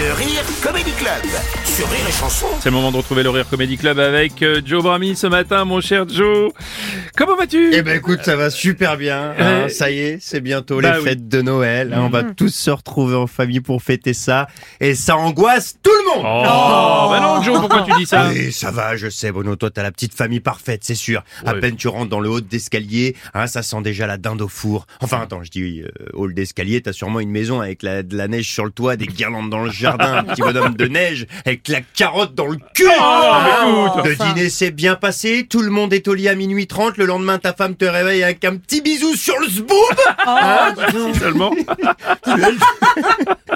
Le Rire Comedy Club sur Rire et Chanson. C'est le moment de retrouver le Rire Comedy Club avec euh, Joe Brami ce matin, mon cher Joe. Comment vas-tu? Eh ben écoute, ça va super bien. hein. Ouais. Ça y est, c'est bientôt Bah les oui. fêtes de Noël. hein. On va tous se retrouver en famille pour fêter ça. Et ça angoisse tout le monde. Oh, bah non, Joe, pourquoi tu dis ça? Oui, ça va, je sais, Bruno. Toi, t'as la petite famille parfaite, c'est sûr. À peine tu rentres dans le hall d'escalier, hein, ça sent déjà la dinde au four. Enfin, attends, je dis euh, hall d'escalier, t'as sûrement une maison avec la, de la neige sur le toit, des guirlandes dans le jardin, un petit bonhomme de neige avec la carotte dans le cul. Oh, le dîner s'est bien passé, tout le monde est au lit à minuit 30, le lendemain ta femme te réveille avec un petit bisou sur le zboob. Hein Seulement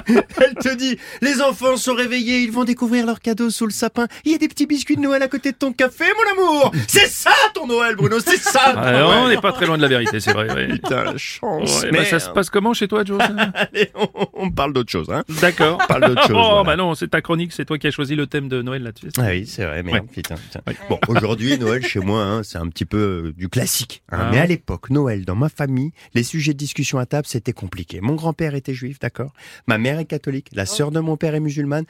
Elle te dit, les enfants sont réveillés, ils vont découvrir leurs cadeaux sous le sapin. Il y a des petits biscuits de Noël à côté de ton café, mon amour. C'est ça ton Noël, Bruno, c'est ça. ton Ah, Noël. On n'est pas très loin de la vérité, c'est vrai. ouais. Putain, la chance. Ouais, bah, Mais ça se passe comment chez toi, Joe Allez, on, on parle d'autre chose, hein. D'accord. On parle d'autre chose. Oh, voilà. bah non, c'est ta chronique, c'est toi qui as choisi le thème de Noël là-dessus. Ah oui, c'est vrai, merde, Ouais. putain, putain. Bon, aujourd'hui, Noël chez moi, hein, c'est un petit peu euh, du classique. hein. Ah. Mais à l'époque, Noël, dans ma famille, les sujets de discussion à table, c'était compliqué. Mon grand-père était juif, d'accord? Ma mère est catholique, la sœur de mon père est musulmane,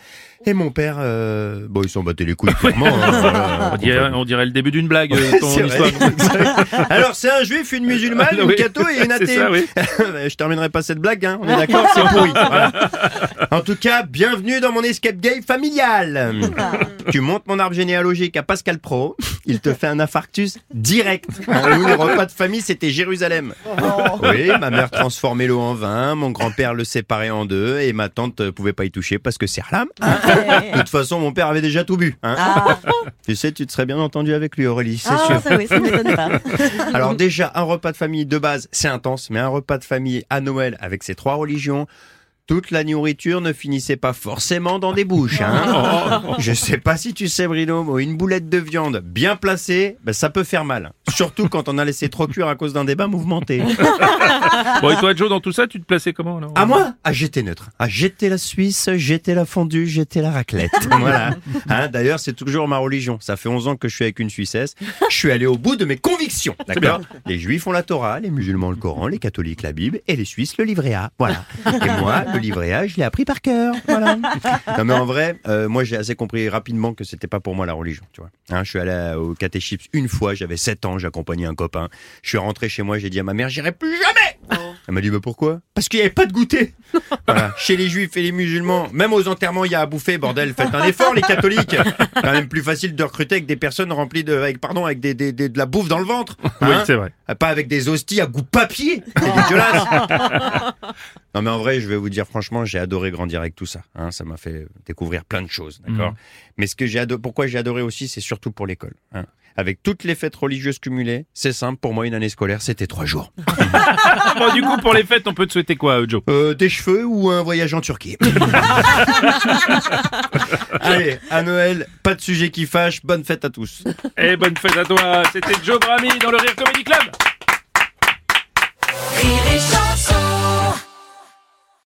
et mon père, euh, bon, ils s'en battaient les couilles, clairement. hein, voilà. On dirait, on dirait le début d'une blague, euh, ton vrai. Alors, c'est un juif, une musulmane, Ah, une oui. catho et une athée. ça, oui. Je terminerai pas cette blague, hein, on est d'accord, c'est pourri. Voilà. En tout cas, bienvenue dans mon escape game familial. tu montes mon arbre généalogique à Pascal Pro, il te fait un infarctus direct. Nous, les repas de famille, c'était Jérusalem. Oui, ma mère transformait l'eau en vin, mon grand-père le séparait en deux et ma tante euh, pouvait pas y toucher parce que c'est haram. De toute façon, mon père avait déjà tout bu. hein. Ah, Tu sais, tu te serais bien entendu avec lui, Aurélie, c'est ah, sûr. ça oui, ça m'étonne pas. Alors déjà, un repas de famille de base, c'est intense, mais un repas de famille à Noël avec ces trois religions, toute la nourriture ne finissait pas forcément dans des bouches. Hein Je sais pas si tu sais, Bruno, mais une boulette de viande bien placée, ben, ça peut faire mal. Surtout quand on a laissé trop cuire à cause d'un débat mouvementé. Bon, et toi, Joe, dans tout ça, tu te plaçais comment alors À moi Ah, j'étais neutre. Ah, j'étais la Suisse, j'étais la fondue, j'étais la raclette. voilà. Hein, D'ailleurs, c'est toujours ma religion. Ça fait 11 ans que je suis avec une Suissesse. Je suis allé au bout de mes convictions. D'accord Les Juifs ont la Torah, les musulmans le Coran, les catholiques la Bible et les Suisses le livret A. Voilà. Et moi, le livret A, je l'ai appris par cœur. Voilà. Non, mais en vrai, euh, moi, j'ai assez compris rapidement que c'était pas pour moi la religion. Tu vois. Hein, je suis allé au catéchisme une fois, j'avais 7 ans, j'accompagnais un copain. Je suis rentré chez moi, j'ai dit à ma mère, j'irai plus jamais elle m'a dit, bah pourquoi? Parce qu'il n'y avait pas de goûter. Voilà. Chez les juifs et les musulmans, même aux enterrements, il y a à bouffer, bordel. Faites un effort, les catholiques. Quand même plus facile de recruter avec des personnes remplies de, avec, pardon, avec des, des- des- de la bouffe dans le ventre. Oui, Hein c'est vrai. Pas avec des hosties à goût papier. C'est dégueulasse. non, mais en vrai, je vais vous dire franchement, j'ai adoré grandir avec tout ça. hein. ça m'a fait découvrir plein de choses, d'accord? Mhm. Mais ce que j'ai ado- pourquoi j'ai adoré aussi, c'est surtout pour l'école. hein. Avec toutes les fêtes religieuses cumulées, c'est simple. Pour moi, une année scolaire, c'était trois jours. Bon, du coup, pour les fêtes, on peut te souhaiter quoi, euh, Joe? Euh, des cheveux ou un voyage en Turquie. Allez, à Noël, pas de sujet qui fâche. Bonne fête à tous. Et bonne fête à toi, c'était Joe Brami dans le Rire Comedy Club.